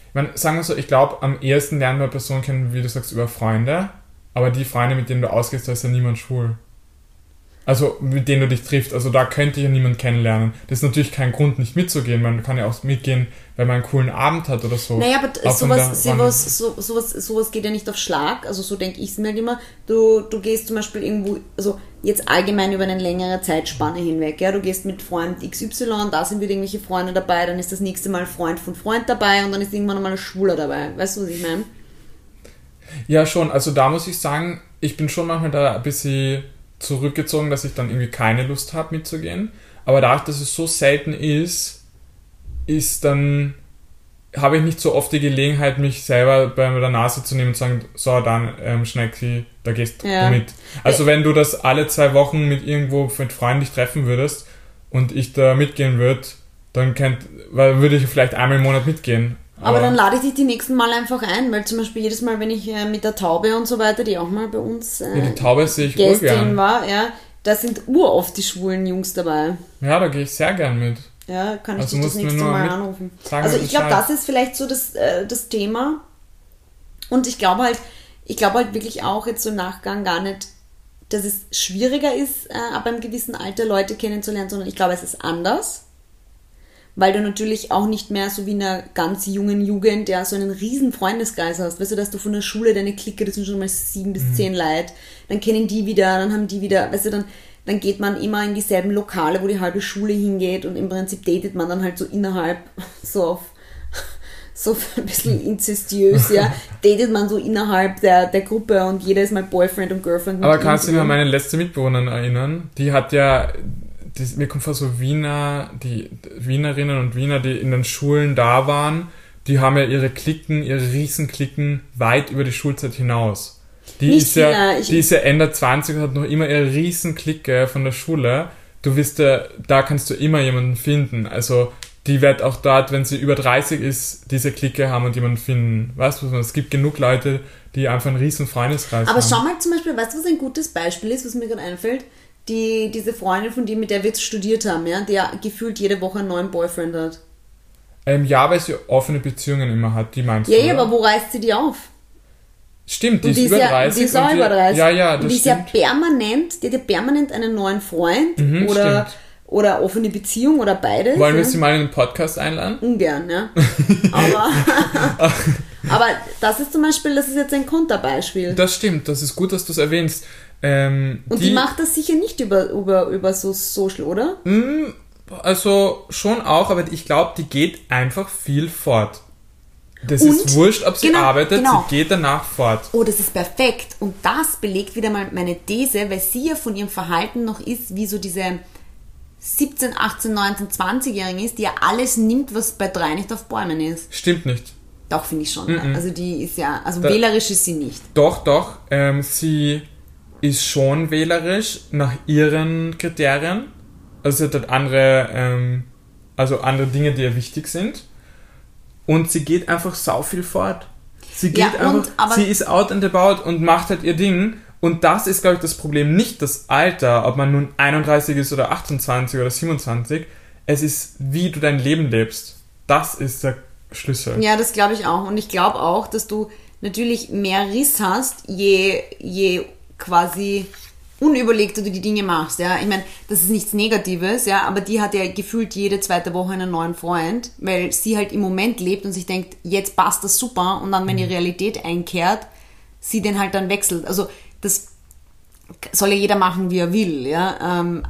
Ich mein, sagen wir so, ich glaube, am ehesten lernen wir Personen kennen, wie du sagst, über Freunde. Aber die Freunde, mit denen du ausgehst, da ist ja niemand schwul. Also, mit denen du dich triffst. Also, da könnte ja niemand kennenlernen. Das ist natürlich kein Grund, nicht mitzugehen. Man kann ja auch mitgehen, wenn man einen coolen Abend hat oder so. Naja, aber sowas, sowas, so, sowas, sowas geht ja nicht auf Schlag, also so denke ich es mir halt immer. Du, du gehst zum Beispiel irgendwo, also jetzt allgemein über eine längere Zeitspanne hinweg, ja, du gehst mit Freund XY, da sind wieder irgendwelche Freunde dabei, dann ist das nächste Mal Freund von Freund dabei und dann ist irgendwann mal ein Schwuler dabei. Weißt du, was ich meine? Ja, schon. Also da muss ich sagen, ich bin schon manchmal da ein bisschen zurückgezogen, dass ich dann irgendwie keine Lust habe mitzugehen. Aber dadurch, dass es so selten ist, ist dann habe ich nicht so oft die Gelegenheit, mich selber bei der Nase zu nehmen und zu sagen, so, dann ähm, Schnecki, da gehst Ja. du mit. Also wenn du das alle zwei Wochen mit irgendwo mit Freunden dich treffen würdest und ich da mitgehen würde, dann könnt, weil würde ich vielleicht einmal im Monat mitgehen. Aber dann lade ich dich die nächsten Mal einfach ein, weil zum Beispiel jedes Mal, wenn ich äh, mit der Taube und so weiter, die auch mal bei uns ja, äh, die Taube sehe ich Gästin war, ja, da sind uroft die schwulen Jungs dabei. Ja, da gehe ich sehr gern mit. Ja, kann ich Also dich das nächste Mal anrufen. Also ich glaube, das ist vielleicht so das, äh, das Thema. Und ich glaube halt, ich glaube halt wirklich auch jetzt so im Nachgang gar nicht, dass es schwieriger ist, äh, ab einem gewissen Alter Leute kennenzulernen, sondern ich glaube, es ist anders. Weil du natürlich auch nicht mehr so wie in einer ganz jungen Jugend ja so einen riesen Freundeskreis hast. Weißt du, dass du von der Schule deine Clique, das sind schon mal sieben Mhm. bis zehn Leute, dann kennen die wieder, dann haben die wieder, weißt du, dann, dann geht man immer in dieselben Lokale, wo die halbe Schule hingeht und im Prinzip datet man dann halt so innerhalb, so auf, so ein bisschen inzestiös, ja, datet man so innerhalb der, der Gruppe und jeder ist mal Boyfriend und Girlfriend. Aber kannst du dich an meine letzte Mitbewohnerin erinnern? Die hat ja, die, mir kommt vor so Wiener, die Wienerinnen und Wiener, die in den Schulen da waren, die haben ja ihre Klicken, ihre Riesenklicken weit über die Schulzeit hinaus. Die Nicht ist ja, Wiener, die ist ja Ende 20 und hat noch immer ihre Riesenklicke von der Schule. Du wirst ja, da kannst du immer jemanden finden. Also, die wird auch dort, wenn sie über 30 ist, diese Clique haben und jemanden finden. Weißt du, es gibt genug Leute, die einfach einen riesen Freundeskreis Aber haben. schau mal zum Beispiel, weißt du, was ein gutes Beispiel ist, was mir gerade einfällt? Die, diese Freundin von dir, mit der wir jetzt studiert haben, ja, die ja gefühlt jede Woche einen neuen Boyfriend hat. Ähm, ja, weil sie offene Beziehungen immer hat, die meinst Ja, du? ja, aber wo reißt sie die auf? Stimmt, die Und ist, die ist, über ja, 30. die ist auch über 30. Ja, ja, das und die ist stimmt. ja permanent, die hat ja permanent einen neuen Freund Mhm, oder, stimmt. oder offene Beziehung oder beides. Wollen wir ja. sie mal in den Podcast einladen? Ungern, ja. Aber, aber das ist zum Beispiel, das ist jetzt ein Konterbeispiel. Das stimmt, das ist gut, dass du es erwähnst. Ähm, Und die, macht das sicher nicht über, über, über so Social, oder? Mm, Also schon auch, aber ich glaube, die geht einfach viel fort. Das Und- ist wurscht, ob sie genau, arbeitet, genau. sie geht danach fort. Oh, das ist perfekt. Und das belegt wieder mal meine These, weil sie ja von ihrem Verhalten noch ist, wie so diese 17, 18, 19, 20-Jährigen ist, die ja alles nimmt, was bei drei nicht auf Bäumen ist. Stimmt nicht. Doch, finde ich schon. Also die ist ja, also Da- wählerisch ist sie nicht. Doch, doch, ähm, sie ist schon wählerisch nach ihren Kriterien. Also sie hat halt andere, ähm, also andere Dinge, die ihr wichtig sind. Und sie geht einfach sau viel fort. Sie geht Ja, und- einfach, sie ist out and about und macht halt ihr Ding. Und das ist, glaube ich, das Problem. Nicht das Alter, ob man nun 31 ist oder 28 oder 27. Es ist, wie du dein Leben lebst. Das ist der Schlüssel. Ja, das glaube ich auch. Und ich glaube auch, dass du natürlich mehr Riss hast, je, je quasi unüberlegter du die Dinge machst. Ja, ich meine, das ist nichts Negatives, ja, aber die hat ja gefühlt jede zweite Woche einen neuen Freund, weil sie halt im Moment lebt und sich denkt, jetzt passt das super und dann, wenn die Realität einkehrt, sie den halt dann wechselt. Also das soll ja jeder machen, wie er will, ja. Ähm,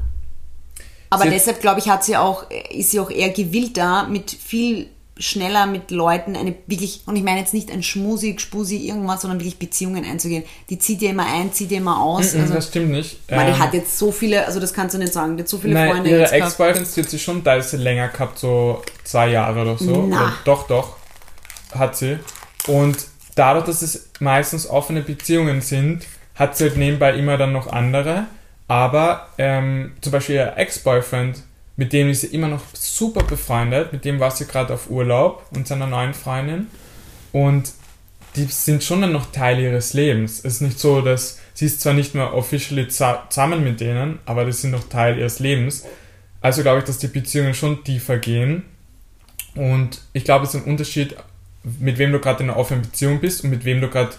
aber Sie- deshalb glaube ich, hat sie auch, ist sie auch eher gewillter, mit viel schneller mit Leuten eine wirklich, und ich meine jetzt nicht ein Schmusi, Spusi, irgendwas, sondern wirklich Beziehungen einzugehen. Die zieht ja immer ein, zieht ja immer aus. Mhm, Also, das stimmt nicht. die Ähm, hat jetzt so viele, also das kannst du nicht sagen, die hat so viele Nein, Freunde ihre. Ex-Boyfriends, die hat sie schon teilweise länger gehabt, so zwei Jahre oder so. Oder, doch, doch, hat sie. Und dadurch, dass es meistens offene Beziehungen sind, hat sie halt nebenbei immer dann noch andere. Aber ähm, zum Beispiel ihr Ex-Boyfriend, mit dem ist sie immer noch super befreundet, mit dem war sie gerade auf Urlaub und seiner neuen Freundin. Und die sind schon dann noch Teil ihres Lebens. Es ist nicht so, dass sie ist zwar nicht mehr officially zusammen mit denen, aber die sind noch Teil ihres Lebens. Also glaube ich, dass die Beziehungen schon tiefer gehen. Und ich glaube, es ist ein Unterschied, mit wem du gerade in einer offenen Beziehung bist und mit wem du gerade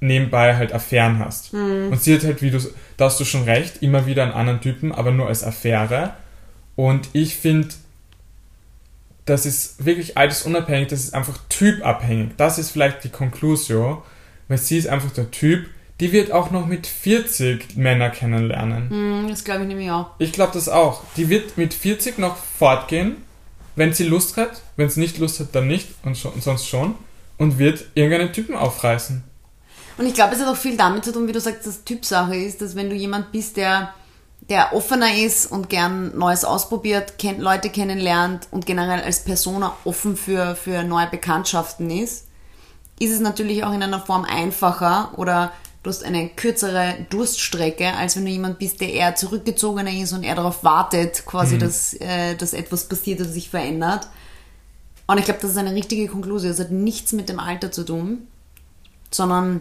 nebenbei halt Affären hast. Und sie hat halt, wie du, da hast du schon recht, immer wieder einen anderen Typen, aber nur als Affäre. Und ich finde, das ist wirklich altersunabhängig, das ist einfach typabhängig. Das ist vielleicht die Conclusio, weil sie ist einfach der Typ, die wird auch noch mit 40 Männer kennenlernen. Hm, das glaube ich nämlich auch. Ich glaube das auch. Die wird mit 40 noch fortgehen, wenn sie Lust hat. Wenn sie nicht Lust hat, dann nicht und, schon, und sonst schon. Und wird irgendeinen Typen aufreißen. Und ich glaube, es hat auch viel damit zu tun, wie du sagst, dass Typsache ist, dass wenn du jemand bist, der, der offener ist und gern Neues ausprobiert, kennt, Leute kennenlernt und generell als Persona offen für, für neue Bekanntschaften ist, ist es natürlich auch in einer Form einfacher oder du hast eine kürzere Durststrecke, als wenn du jemand bist, der eher zurückgezogener ist und eher darauf wartet, quasi, dass, äh, dass etwas passiert oder sich verändert. Und ich glaube, das ist eine richtige Konklusion. Das hat nichts mit dem Alter zu tun, sondern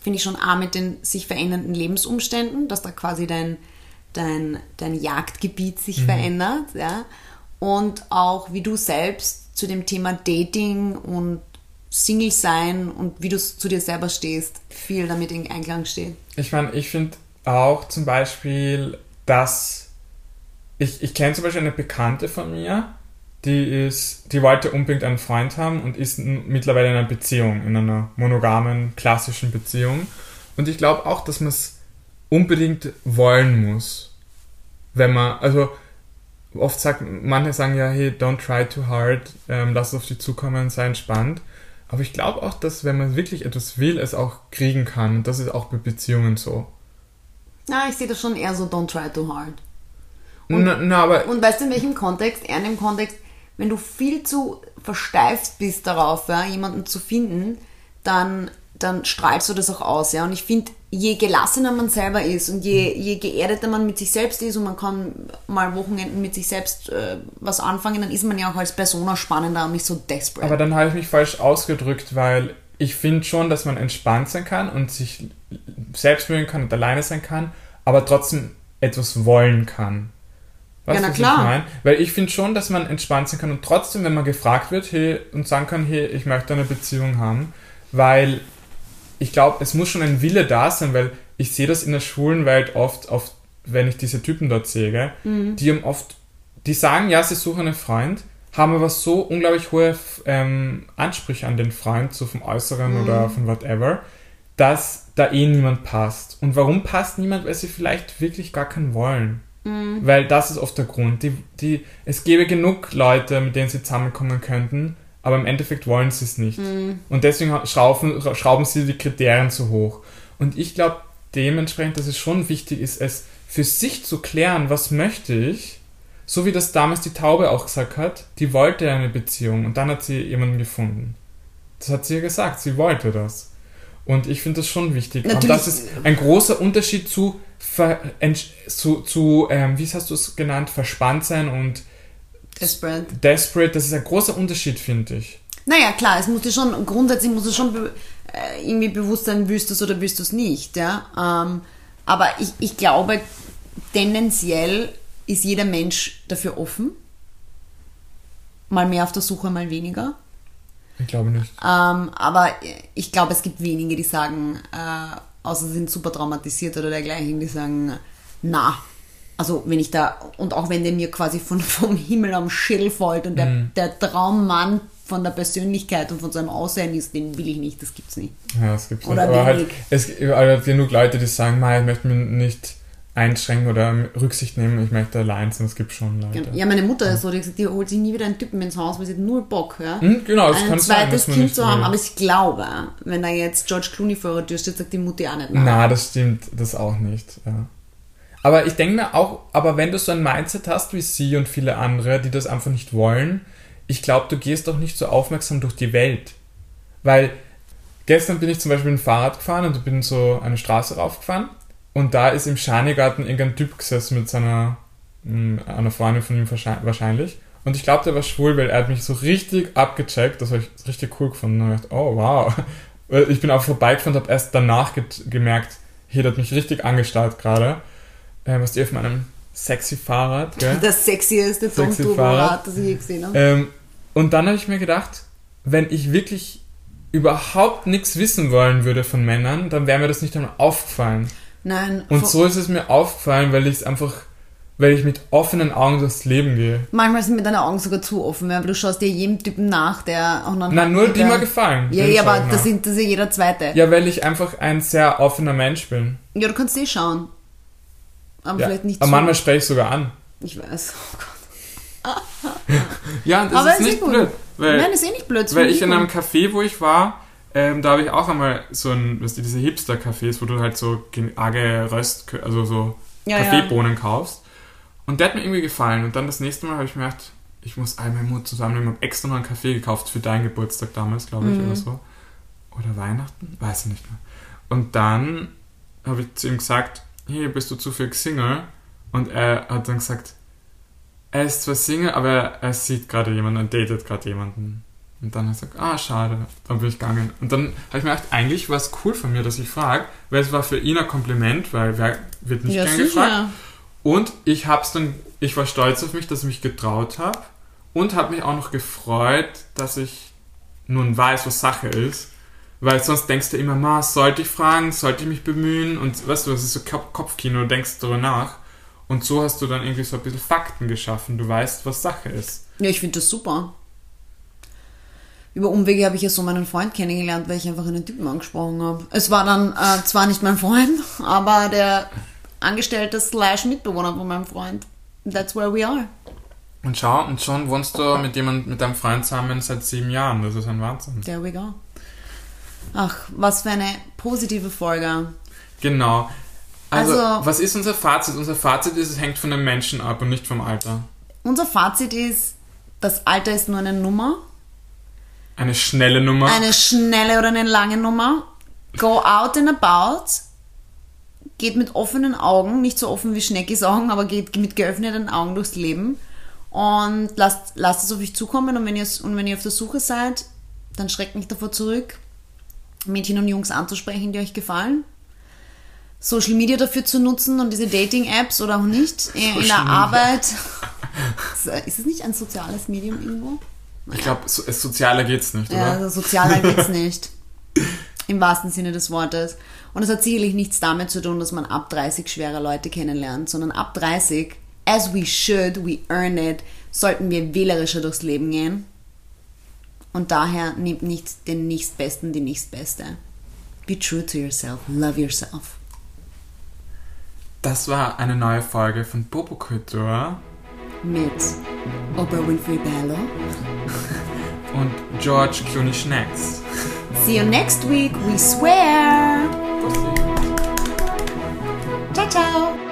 finde ich schon A mit den sich verändernden Lebensumständen, dass da quasi dein, dein, dein Jagdgebiet sich verändert, ja. Und auch wie du selbst zu dem Thema Dating und Single sein und wie du zu dir selber stehst, viel damit in Einklang steht. Ich meine, ich finde auch zum Beispiel, dass ich, ich kenne zum Beispiel eine Bekannte von mir, die ist, die wollte unbedingt einen Freund haben und ist mittlerweile in einer Beziehung, in einer monogamen, klassischen Beziehung. Und ich glaube auch, dass man es unbedingt wollen muss. Wenn man, also oft sagt, manche sagen ja, hey, don't try too hard, ähm, lass es auf dich zukommen, sei entspannt. Aber ich glaube auch, dass wenn man wirklich etwas will, es auch kriegen kann. Und das ist auch bei Beziehungen so. Na, ich sehe das schon eher so, don't try too hard. Und- na, na, aber Und weißt du, in welchem Kontext? Eher in dem Kontext, wenn du viel zu versteift bist darauf, ja, jemanden zu finden, dann, dann strahlst du das auch aus. Ja? Und ich finde, je gelassener man selber ist und je, je geerdeter man mit sich selbst ist und man kann mal Wochenenden mit sich selbst äh, was anfangen, dann ist man ja auch als Persona spannender und nicht so desperate. Aber dann habe ich mich falsch ausgedrückt, weil ich finde schon, dass man entspannt sein kann und sich selbst mögen kann und alleine sein kann, aber trotzdem etwas wollen kann. Weißt Ja, na klar. Ich mein? Weil ich finde schon, dass man entspannt sein kann und trotzdem, wenn man gefragt wird, hey, und sagen kann, hey, ich möchte eine Beziehung haben, weil ich glaube, es muss schon ein Wille da sein, weil ich sehe das in der schwulen Welt oft, oft wenn ich diese Typen dort sehe, Mhm. die haben oft, die sagen, ja, sie suchen einen Freund, haben aber so unglaublich hohe ähm, Ansprüche an den Freund, so vom Äußeren Mhm. oder von whatever, dass da eh niemand passt. Und warum passt niemand? Weil sie vielleicht wirklich gar keinen wollen. Weil das ist oft der Grund. Die, die, es gäbe genug Leute, mit denen sie zusammenkommen könnten, aber im Endeffekt wollen sie es nicht. Und deswegen schrauben, schrauben sie die Kriterien zu hoch. Und ich glaube dementsprechend, dass es schon wichtig ist, es für sich zu klären, was möchte ich, so wie das damals die Taube auch gesagt hat, die wollte eine Beziehung und dann hat sie jemanden gefunden. Das hat sie ja gesagt, sie wollte das. Und ich finde das schon wichtig. Und Natürlich- das ist ein großer Unterschied zu, zu, zu ähm, wie hast du es genannt, verspannt sein und Desperate. desperate. Das ist ein großer Unterschied, finde ich. Naja, klar, es muss dir schon, grundsätzlich muss es schon be äh, irgendwie bewusst sein, willst du es oder willst du es nicht, ja. Ähm, aber ich, ich glaube, tendenziell ist jeder Mensch dafür offen. Mal mehr auf der Suche, mal weniger. Ich glaube nicht. Ähm, aber ich glaube, es gibt wenige, die sagen, äh, außer sie sind super traumatisiert oder dergleichen, die sagen, na, also wenn ich da, und auch wenn der mir quasi von, vom Himmel am Schädel fällt und der, der Traummann von der Persönlichkeit und von seinem Aussehen ist, den will ich nicht, das gibt's nicht. Ja, es gibt Oder Aber halt, es gibt halt genug Leute, die sagen, "Mei, ich möchte mich nicht einschränken oder Rücksicht nehmen, ich möchte allein sein. Es gibt schon Leute. Ja, meine Mutter ist so, die, hat gesagt, die holt sich nie wieder einen Typen ins Haus, weil sie hat null Bock, ja. Hm, genau, das ein kann sein, zweites man Kind nicht zu haben, will. aber ich glaube, wenn da jetzt George Clooney vor der Tür steht, sagt die Mutti auch nicht nein. Na, das stimmt, das auch nicht. Ja. Aber ich denke mir auch, aber wenn du so ein Mindset hast wie sie und viele andere, die das einfach nicht wollen, ich glaube, du gehst doch nicht so aufmerksam durch die Welt. Weil gestern bin ich zum Beispiel mit dem Fahrrad gefahren und bin so eine Straße raufgefahren und da ist im Schanigarten irgendein Typ gesessen mit seiner, mh, einer Freundin von ihm wahrscheinlich-. Und ich glaube, der war schwul, weil er hat mich so richtig abgecheckt. Das habe ich richtig cool gefunden. Und ich dachte, oh wow. Ich bin auch vorbeigefahren und habe erst danach gemerkt, hier, der hat mich richtig angestarrt gerade. Ähm, was die auf meinem sexy Fahrrad, gell? Das sexieste Sexy Fahrrad. Rad, das ich je gesehen habe. Ähm, und dann habe ich mir gedacht, wenn ich wirklich überhaupt nichts wissen wollen würde von Männern, dann wäre mir das nicht einmal aufgefallen. Nein, Und so ist es mir aufgefallen, weil ich es einfach, weil ich mit offenen Augen durchs Leben gehe. manchmal sind mir deine Augen sogar zu offen, weil du schaust dir jedem Typen nach, der auch noch. Na, nur die mir gefallen. Ja, ja, aber das, nach. sind, das ist ja jeder Zweite. Ja, weil ich einfach ein sehr offener Mensch bin. Ja, du kannst eh schauen. Aber Ja. vielleicht nicht Aber so. manchmal spreche ich sogar an. Ich weiß. Oh Gott. Ja, das Aber ist ist nicht gut. blöd. Weil, Nein, ist eh nicht blöd. weil ich in einem Café, wo ich war, ähm, da habe ich auch einmal so ein, weißt du, diese Hipster-Cafés, wo du halt so arge Röst, also so Ja, ja. Kaffeebohnen kaufst. Und der hat mir irgendwie gefallen. Und dann das nächste Mal habe ich mir gedacht, ich muss all meinen Mut zusammennehmen. Habe extra noch einen Kaffee gekauft für deinen Geburtstag damals, glaube ich, Mhm. oder so. Oder Weihnachten? Weiß ich nicht mehr. Und dann habe ich zu ihm gesagt, hey, bist du zufällig Single? Und er hat dann gesagt, er ist zwar Single, aber er sieht gerade jemanden, er datet gerade jemanden. Und dann hat er gesagt, ah, schade. Dann bin ich gegangen. Und dann habe ich mir gedacht, eigentlich war es cool von mir, dass ich frage, weil es war für ihn ein Kompliment, weil wer wird nicht Ja, gern gefragt. sicher. Und ich hab's dann, ich war stolz auf mich, dass ich mich getraut habe und habe mich auch noch gefreut, dass ich nun weiß, was Sache ist. Weil sonst denkst du immer, ma, sollte ich fragen, sollte ich mich bemühen und weißt du, das ist so Kop- Kopfkino, du denkst darüber nach. Und so hast du dann irgendwie so ein bisschen Fakten geschaffen, du weißt, was Sache ist. Ja, ich finde das super. Über Umwege habe ich ja so meinen Freund kennengelernt, weil ich einfach einen Typen angesprochen habe. Es war dann äh, zwar nicht mein Freund, aber der Angestellte slash Mitbewohner von meinem Freund. That's where we are. Und schau, und schon wohnst du mit jemand, mit deinem Freund zusammen seit sieben Jahren, das ist ein Wahnsinn. There we go. Ach, was für eine positive Folge. Genau. Also, Also- was ist unser Fazit? Unser Fazit ist, es hängt von den Menschen ab und nicht vom Alter. Unser Fazit ist, das Alter ist nur eine Nummer. Eine schnelle Nummer. Eine schnelle oder eine lange Nummer. Go out and about. Geht mit offenen Augen, nicht so offen wie Schneckis Augen, aber geht mit geöffneten Augen durchs Leben. Und lasst, lasst es auf euch zukommen. Und wenn, ihr, und wenn ihr auf der Suche seid, dann schreckt nicht davor zurück, Mädchen und Jungs anzusprechen, die euch gefallen. Social Media dafür zu nutzen und diese Dating-Apps oder auch nicht. In Social der Media. Arbeit. Ist es nicht ein soziales Medium irgendwo? Ich glaube, so, es sozialer geht's nicht, Ja, oder? also sozialer geht's nicht. Im wahrsten Sinne des Wortes. Und es hat sicherlich nichts damit zu tun, dass man ab 30 schwere Leute kennenlernt, sondern ab 30, as we should, we earn it, sollten wir wählerischer durchs Leben gehen. Und daher nehmt nicht den nächstbesten, die nächstbeste. Be true to yourself. Love yourself. Das war eine neue Folge von Popokultur Mit Oprah Winfrey Bello. und George Clooney Schnacks. See you next week, we swear. Ciao, ciao.